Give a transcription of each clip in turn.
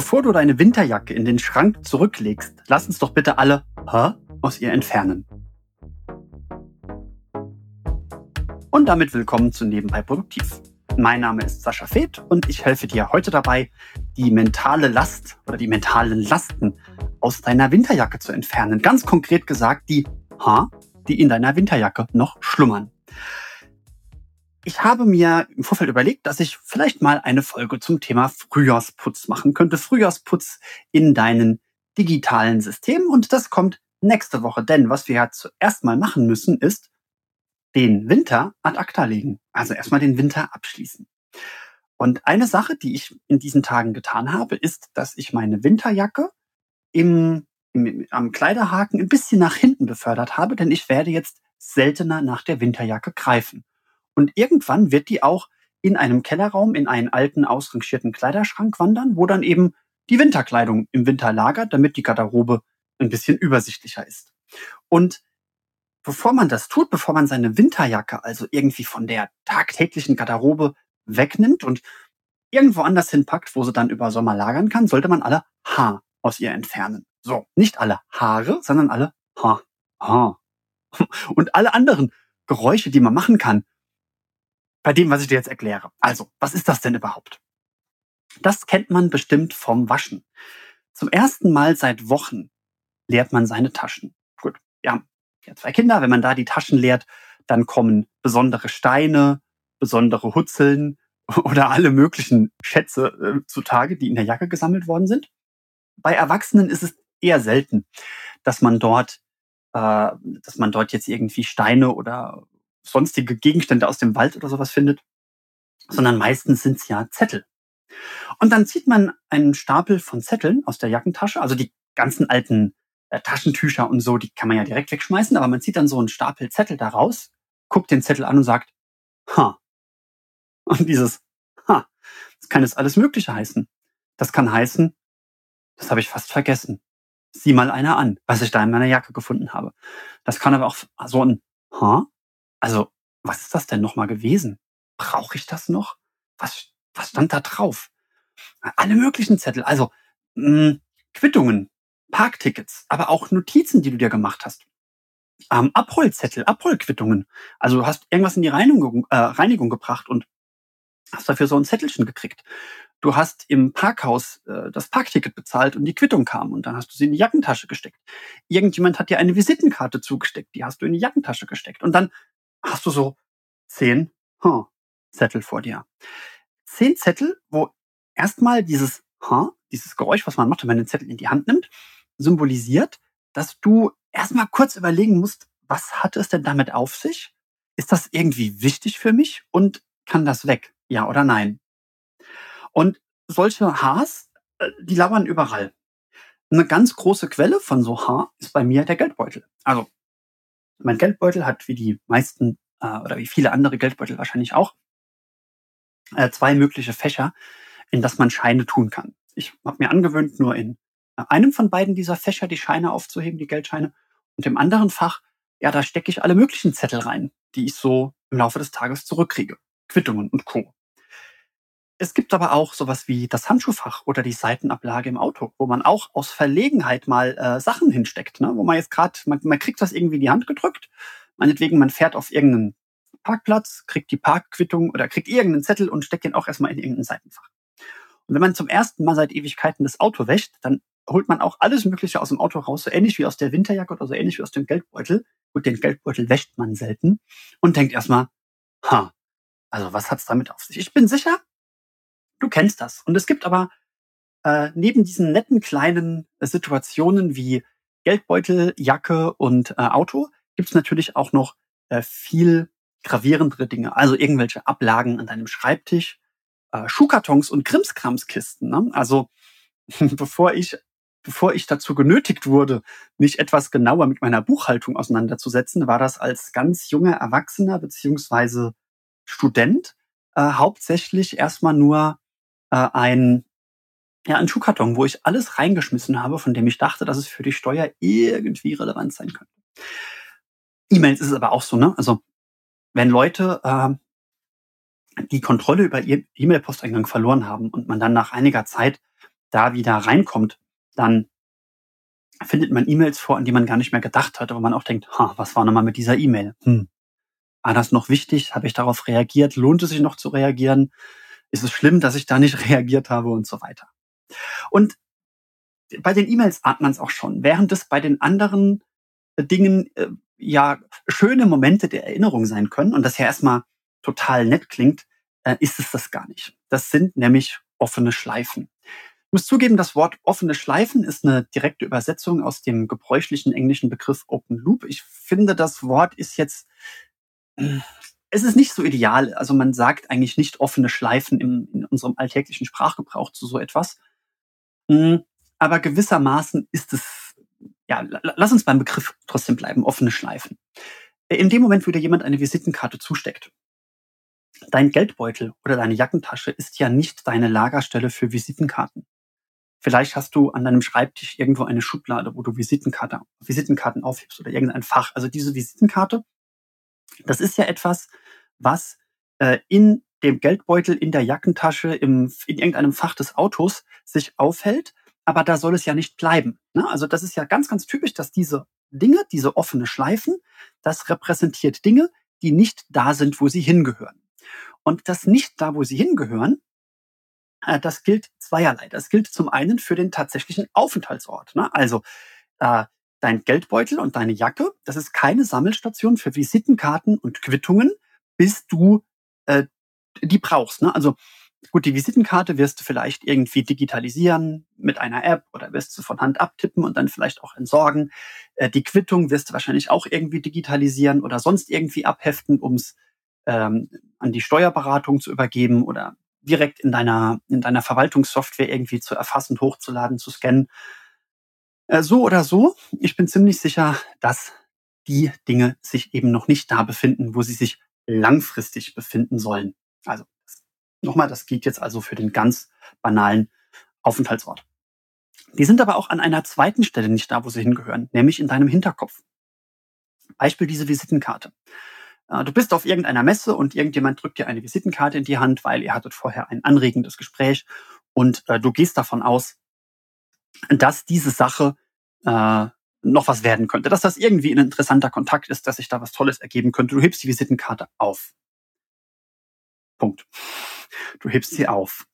Bevor du deine Winterjacke in den Schrank zurücklegst, lass uns doch bitte alle Hä? aus ihr entfernen. Und damit willkommen zu Nebenbei Produktiv. Mein Name ist Sascha Feth und ich helfe dir heute dabei, die mentale Last oder die mentalen Lasten aus deiner Winterjacke zu entfernen. Ganz konkret gesagt, die H, die in deiner Winterjacke noch schlummern. Ich habe mir im Vorfeld überlegt, dass ich vielleicht mal eine Folge zum Thema Frühjahrsputz machen könnte. Frühjahrsputz in deinen digitalen Systemen. Und das kommt nächste Woche. Denn was wir ja zuerst mal machen müssen, ist den Winter ad acta legen. Also erstmal den Winter abschließen. Und eine Sache, die ich in diesen Tagen getan habe, ist, dass ich meine Winterjacke im, im, am Kleiderhaken ein bisschen nach hinten befördert habe, denn ich werde jetzt seltener nach der Winterjacke greifen. Und irgendwann wird die auch in einem Kellerraum in einen alten, ausrangierten Kleiderschrank wandern, wo dann eben die Winterkleidung im Winter lagert, damit die Garderobe ein bisschen übersichtlicher ist. Und bevor man das tut, bevor man seine Winterjacke also irgendwie von der tagtäglichen Garderobe wegnimmt und irgendwo anders hinpackt, wo sie dann über Sommer lagern kann, sollte man alle Haar aus ihr entfernen. So, nicht alle Haare, sondern alle Haar. Haar. Und alle anderen Geräusche, die man machen kann, bei dem, was ich dir jetzt erkläre. Also, was ist das denn überhaupt? Das kennt man bestimmt vom Waschen. Zum ersten Mal seit Wochen leert man seine Taschen. Gut, wir ja zwei Kinder. Wenn man da die Taschen leert, dann kommen besondere Steine, besondere Hutzeln oder alle möglichen Schätze äh, zutage, die in der Jacke gesammelt worden sind. Bei Erwachsenen ist es eher selten, dass man dort, äh, dass man dort jetzt irgendwie Steine oder sonstige Gegenstände aus dem Wald oder sowas findet, sondern meistens sind es ja Zettel. Und dann zieht man einen Stapel von Zetteln aus der Jackentasche, also die ganzen alten äh, Taschentücher und so, die kann man ja direkt wegschmeißen, aber man zieht dann so einen Stapel Zettel daraus, guckt den Zettel an und sagt, ha. Und dieses ha, das kann jetzt alles Mögliche heißen. Das kann heißen, das habe ich fast vergessen. Sieh mal einer an, was ich da in meiner Jacke gefunden habe. Das kann aber auch so ein ha, also, was ist das denn nochmal gewesen? Brauche ich das noch? Was, was stand da drauf? Alle möglichen Zettel, also mh, hm, Quittungen, Parktickets, aber auch Notizen, die du dir gemacht hast. Ähm, Abholzettel, Abholquittungen. Also du hast irgendwas in die Reinigung, äh, Reinigung gebracht und hast dafür so ein Zettelchen gekriegt. Du hast im Parkhaus äh, das Parkticket bezahlt und die Quittung kam und dann hast du sie in die Jackentasche gesteckt. Irgendjemand hat dir eine Visitenkarte zugesteckt, die hast du in die Jackentasche gesteckt. Und dann hast du so zehn huh, Zettel vor dir. Zehn Zettel, wo erstmal dieses huh, dieses Geräusch, was man macht, wenn man den Zettel in die Hand nimmt, symbolisiert, dass du erstmal kurz überlegen musst, was hat es denn damit auf sich? Ist das irgendwie wichtig für mich und kann das weg? Ja oder nein? Und solche Haars, äh, die labern überall. Eine ganz große Quelle von so Haar ist bei mir der Geldbeutel. Also mein Geldbeutel hat wie die meisten äh, oder wie viele andere Geldbeutel wahrscheinlich auch äh, zwei mögliche Fächer, in das man Scheine tun kann. Ich habe mir angewöhnt, nur in äh, einem von beiden dieser Fächer die Scheine aufzuheben, die Geldscheine, und im anderen Fach, ja, da stecke ich alle möglichen Zettel rein, die ich so im Laufe des Tages zurückkriege. Quittungen und Co. Es gibt aber auch sowas wie das Handschuhfach oder die Seitenablage im Auto, wo man auch aus Verlegenheit mal äh, Sachen hinsteckt, ne? wo man jetzt gerade, man, man kriegt das irgendwie in die Hand gedrückt, meinetwegen man fährt auf irgendeinen Parkplatz, kriegt die Parkquittung oder kriegt irgendeinen Zettel und steckt den auch erstmal in irgendein Seitenfach. Und wenn man zum ersten Mal seit Ewigkeiten das Auto wäscht, dann holt man auch alles Mögliche aus dem Auto raus, so ähnlich wie aus der Winterjacke oder so ähnlich wie aus dem Geldbeutel. Und den Geldbeutel wäscht man selten und denkt erstmal, ha, also was hat's damit auf sich? Ich bin sicher, Du kennst das. Und es gibt aber äh, neben diesen netten kleinen äh, Situationen wie Geldbeutel, Jacke und äh, Auto gibt es natürlich auch noch äh, viel gravierendere Dinge. Also irgendwelche Ablagen an deinem Schreibtisch, äh, Schuhkartons und Krimskramskisten. Ne? Also bevor ich bevor ich dazu genötigt wurde, mich etwas genauer mit meiner Buchhaltung auseinanderzusetzen, war das als ganz junger Erwachsener beziehungsweise Student äh, hauptsächlich erstmal nur äh, ein, ja, ein Schuhkarton, wo ich alles reingeschmissen habe, von dem ich dachte, dass es für die Steuer irgendwie relevant sein könnte. E-Mails ist es aber auch so, ne? Also wenn Leute äh, die Kontrolle über ihr E-Mail-Posteingang verloren haben und man dann nach einiger Zeit da wieder reinkommt, dann findet man E-Mails vor, an die man gar nicht mehr gedacht hatte, wo man auch denkt, ha, was war nochmal mit dieser E-Mail? Hm. War das noch wichtig? Habe ich darauf reagiert? Lohnt es sich noch zu reagieren? Ist es schlimm, dass ich da nicht reagiert habe und so weiter? Und bei den E-Mails ahnt man es auch schon, während es bei den anderen äh, Dingen äh, ja schöne Momente der Erinnerung sein können und das ja erstmal total nett klingt, äh, ist es das gar nicht. Das sind nämlich offene Schleifen. Ich muss zugeben, das Wort offene Schleifen ist eine direkte Übersetzung aus dem gebräuchlichen englischen Begriff Open Loop. Ich finde, das Wort ist jetzt, es ist nicht so ideal. Also man sagt eigentlich nicht offene Schleifen im, in unserem alltäglichen Sprachgebrauch zu so etwas. Hm, aber gewissermaßen ist es, ja, lass uns beim Begriff trotzdem bleiben, offene Schleifen. In dem Moment, wo dir jemand eine Visitenkarte zusteckt, dein Geldbeutel oder deine Jackentasche ist ja nicht deine Lagerstelle für Visitenkarten. Vielleicht hast du an deinem Schreibtisch irgendwo eine Schublade, wo du Visitenkarte, Visitenkarten aufhebst oder irgendein Fach. Also diese Visitenkarte, das ist ja etwas, was äh, in dem Geldbeutel, in der Jackentasche, im, in irgendeinem Fach des Autos sich aufhält. Aber da soll es ja nicht bleiben. Ne? Also das ist ja ganz, ganz typisch, dass diese Dinge, diese offene Schleifen, das repräsentiert Dinge, die nicht da sind, wo sie hingehören. Und das nicht da, wo sie hingehören, äh, das gilt zweierlei. Das gilt zum einen für den tatsächlichen Aufenthaltsort. Ne? Also äh, dein Geldbeutel und deine Jacke, das ist keine Sammelstation für Visitenkarten und Quittungen, bis du äh, die brauchst. Ne? Also gut, die Visitenkarte wirst du vielleicht irgendwie digitalisieren mit einer App oder wirst du von Hand abtippen und dann vielleicht auch entsorgen. Äh, die Quittung wirst du wahrscheinlich auch irgendwie digitalisieren oder sonst irgendwie abheften, ums ähm, an die Steuerberatung zu übergeben oder direkt in deiner, in deiner Verwaltungssoftware irgendwie zu erfassen, hochzuladen, zu scannen. Äh, so oder so, ich bin ziemlich sicher, dass die Dinge sich eben noch nicht da befinden, wo sie sich langfristig befinden sollen. Also nochmal, das geht jetzt also für den ganz banalen Aufenthaltsort. Die sind aber auch an einer zweiten Stelle nicht da, wo sie hingehören, nämlich in deinem Hinterkopf. Beispiel diese Visitenkarte. Äh, du bist auf irgendeiner Messe und irgendjemand drückt dir eine Visitenkarte in die Hand, weil ihr hattet vorher ein anregendes Gespräch und äh, du gehst davon aus, dass diese Sache äh, noch was werden könnte, dass das irgendwie ein interessanter Kontakt ist, dass sich da was Tolles ergeben könnte. Du hebst die Visitenkarte auf. Punkt. Du hebst sie auf.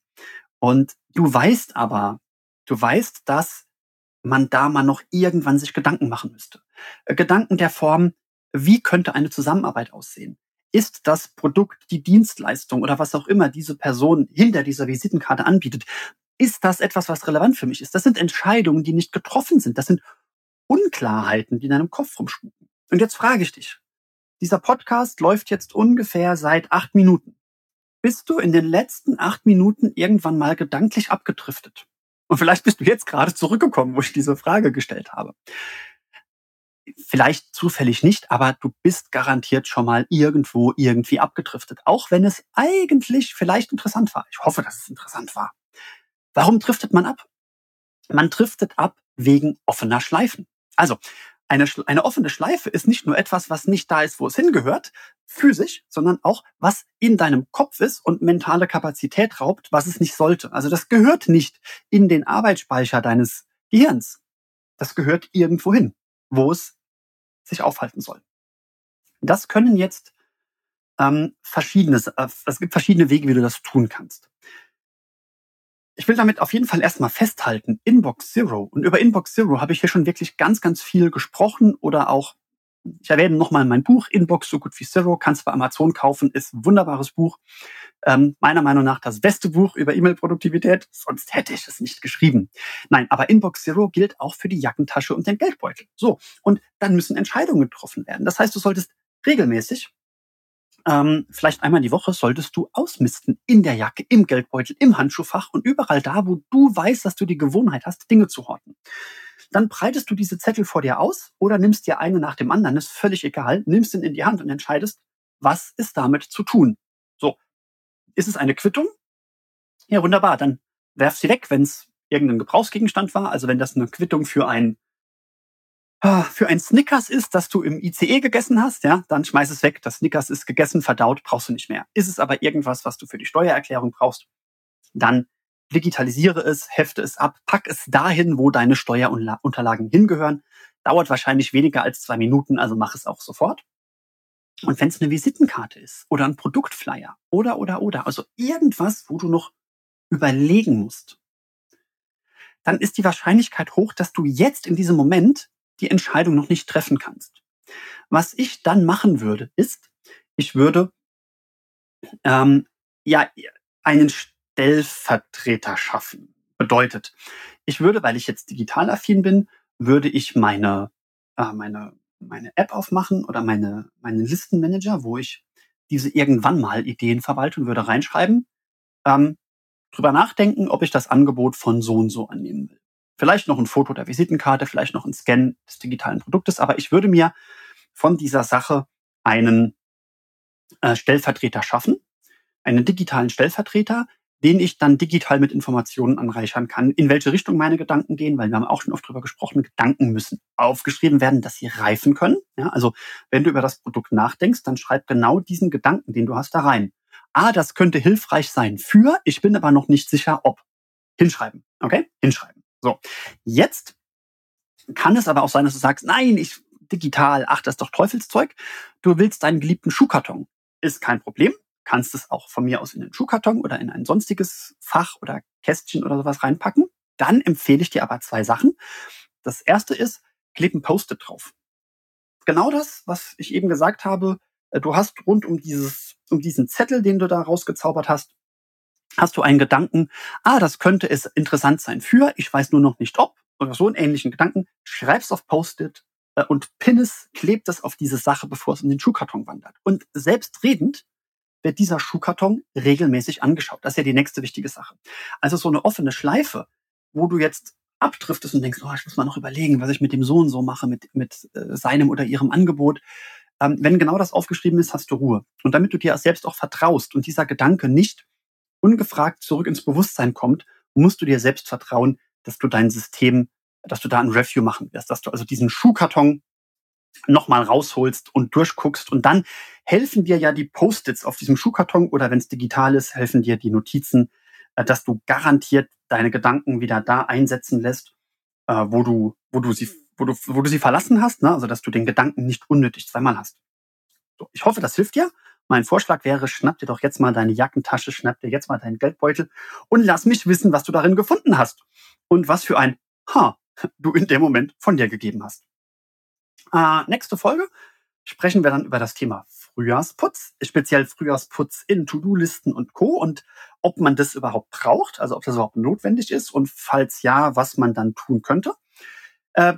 Und du weißt aber, du weißt, dass man da mal noch irgendwann sich Gedanken machen müsste. Äh, Gedanken der Form, wie könnte eine Zusammenarbeit aussehen? Ist das Produkt, die Dienstleistung oder was auch immer diese Person hinter dieser Visitenkarte anbietet, ist das etwas, was relevant für mich ist? Das sind Entscheidungen, die nicht getroffen sind. Das sind Unklarheiten, die in deinem Kopf rumspuken. Und jetzt frage ich dich, dieser Podcast läuft jetzt ungefähr seit acht Minuten. Bist du in den letzten acht Minuten irgendwann mal gedanklich abgedriftet? Und vielleicht bist du jetzt gerade zurückgekommen, wo ich diese Frage gestellt habe vielleicht zufällig nicht, aber du bist garantiert schon mal irgendwo irgendwie abgedriftet. Auch wenn es eigentlich vielleicht interessant war. Ich hoffe, dass es interessant war. Warum driftet man ab? Man driftet ab wegen offener Schleifen. Also, eine, eine offene Schleife ist nicht nur etwas, was nicht da ist, wo es hingehört, physisch, sondern auch, was in deinem Kopf ist und mentale Kapazität raubt, was es nicht sollte. Also das gehört nicht in den Arbeitsspeicher deines Gehirns. Das gehört irgendwo hin, wo es sich aufhalten soll. Das können jetzt ähm, verschiedene, äh, es gibt verschiedene Wege, wie du das tun kannst. Ich will damit auf jeden Fall erstmal festhalten, Inbox Zero. Und über Inbox Zero habe ich hier schon wirklich ganz, ganz viel gesprochen oder auch, ich erwähne nochmal mein Buch, Inbox so gut wie Zero, kannst du bei Amazon kaufen, ist ein wunderbares Buch. Ähm, meiner Meinung nach das beste Buch über E-Mail-Produktivität, sonst hätte ich es nicht geschrieben. Nein, aber Inbox Zero gilt auch für die Jackentasche und den Geldbeutel. So, und dann müssen Entscheidungen getroffen werden. Das heißt, du solltest regelmäßig ähm, vielleicht einmal die Woche solltest du ausmisten in der Jacke, im Geldbeutel, im Handschuhfach und überall da, wo du weißt, dass du die Gewohnheit hast, Dinge zu horten. Dann breitest du diese Zettel vor dir aus oder nimmst dir eine nach dem anderen, ist völlig egal, nimmst ihn in die Hand und entscheidest, was ist damit zu tun. So, ist es eine Quittung? Ja, wunderbar. Dann werf sie weg, wenn es irgendein Gebrauchsgegenstand war. Also wenn das eine Quittung für ein für ein Snickers ist, das du im ICE gegessen hast, ja, dann schmeiß es weg. Das Snickers ist gegessen, verdaut, brauchst du nicht mehr. Ist es aber irgendwas, was du für die Steuererklärung brauchst, dann digitalisiere es, hefte es ab, pack es dahin, wo deine Steuerunterlagen hingehören. Dauert wahrscheinlich weniger als zwei Minuten, also mach es auch sofort. Und wenn es eine Visitenkarte ist oder ein Produktflyer oder, oder, oder, also irgendwas, wo du noch überlegen musst, dann ist die Wahrscheinlichkeit hoch, dass du jetzt in diesem Moment die Entscheidung noch nicht treffen kannst. Was ich dann machen würde, ist, ich würde ähm, ja einen Stellvertreter schaffen. Bedeutet, ich würde, weil ich jetzt digital affin bin, würde ich meine, äh, meine, meine App aufmachen oder meine, meinen Listenmanager, wo ich diese irgendwann mal Ideen verwalte und würde reinschreiben, ähm, drüber nachdenken, ob ich das Angebot von so und so annehmen will. Vielleicht noch ein Foto der Visitenkarte, vielleicht noch ein Scan des digitalen Produktes, aber ich würde mir von dieser Sache einen äh, Stellvertreter schaffen, einen digitalen Stellvertreter, den ich dann digital mit Informationen anreichern kann, in welche Richtung meine Gedanken gehen, weil wir haben auch schon oft drüber gesprochen, Gedanken müssen aufgeschrieben werden, dass sie reifen können. Ja, also wenn du über das Produkt nachdenkst, dann schreib genau diesen Gedanken, den du hast, da rein. Ah, das könnte hilfreich sein für, ich bin aber noch nicht sicher, ob. Hinschreiben. Okay? Hinschreiben. So. Jetzt kann es aber auch sein, dass du sagst, nein, ich digital, ach, das ist doch Teufelszeug. Du willst deinen geliebten Schuhkarton. Ist kein Problem kannst es auch von mir aus in den Schuhkarton oder in ein sonstiges Fach oder Kästchen oder sowas reinpacken. Dann empfehle ich dir aber zwei Sachen. Das erste ist, kleb ein Post-it drauf. Genau das, was ich eben gesagt habe. Äh, du hast rund um dieses, um diesen Zettel, den du da rausgezaubert hast, hast du einen Gedanken, ah, das könnte es interessant sein für, ich weiß nur noch nicht ob, oder so einen ähnlichen Gedanken, schreib's auf Post-it äh, und pin es, klebt es auf diese Sache, bevor es in den Schuhkarton wandert. Und selbstredend wird dieser Schuhkarton regelmäßig angeschaut. Das ist ja die nächste wichtige Sache. Also so eine offene Schleife, wo du jetzt abdriftest und denkst, oh, ich muss mal noch überlegen, was ich mit dem so und so mache, mit, mit äh, seinem oder ihrem Angebot. Ähm, wenn genau das aufgeschrieben ist, hast du Ruhe. Und damit du dir selbst auch vertraust und dieser Gedanke nicht ungefragt zurück ins Bewusstsein kommt, musst du dir selbst vertrauen, dass du dein System, dass du da ein Review machen wirst, dass du also diesen Schuhkarton nochmal rausholst und durchguckst. Und dann helfen dir ja die Post-its auf diesem Schuhkarton oder wenn es digital ist, helfen dir die Notizen, äh, dass du garantiert deine Gedanken wieder da einsetzen lässt, äh, wo du, wo du sie, wo du, wo du sie verlassen hast, ne? also dass du den Gedanken nicht unnötig zweimal hast. So, ich hoffe, das hilft dir. Mein Vorschlag wäre, schnapp dir doch jetzt mal deine Jackentasche, schnapp dir jetzt mal deinen Geldbeutel und lass mich wissen, was du darin gefunden hast und was für ein Ha du in dem Moment von dir gegeben hast. Äh, nächste Folge sprechen wir dann über das Thema Frühjahrsputz, speziell Frühjahrsputz in To-Do-Listen und Co. und ob man das überhaupt braucht, also ob das überhaupt notwendig ist und falls ja, was man dann tun könnte. Äh,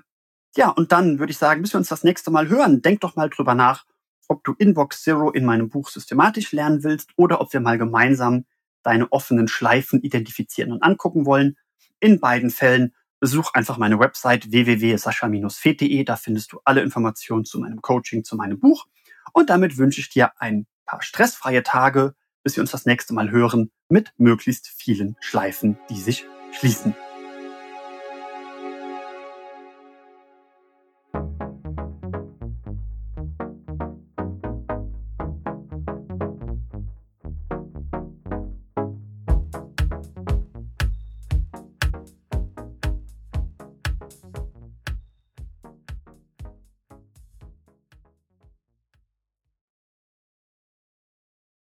ja, und dann würde ich sagen, bis wir uns das nächste Mal hören, denk doch mal drüber nach, ob du Inbox Zero in meinem Buch systematisch lernen willst oder ob wir mal gemeinsam deine offenen Schleifen identifizieren und angucken wollen. In beiden Fällen besuch einfach meine Website www.sascha-fed.de. Da findest du alle Informationen zu meinem Coaching, zu meinem Buch. Und damit wünsche ich dir ein paar stressfreie Tage, bis wir uns das nächste Mal hören mit möglichst vielen Schleifen, die sich schließen.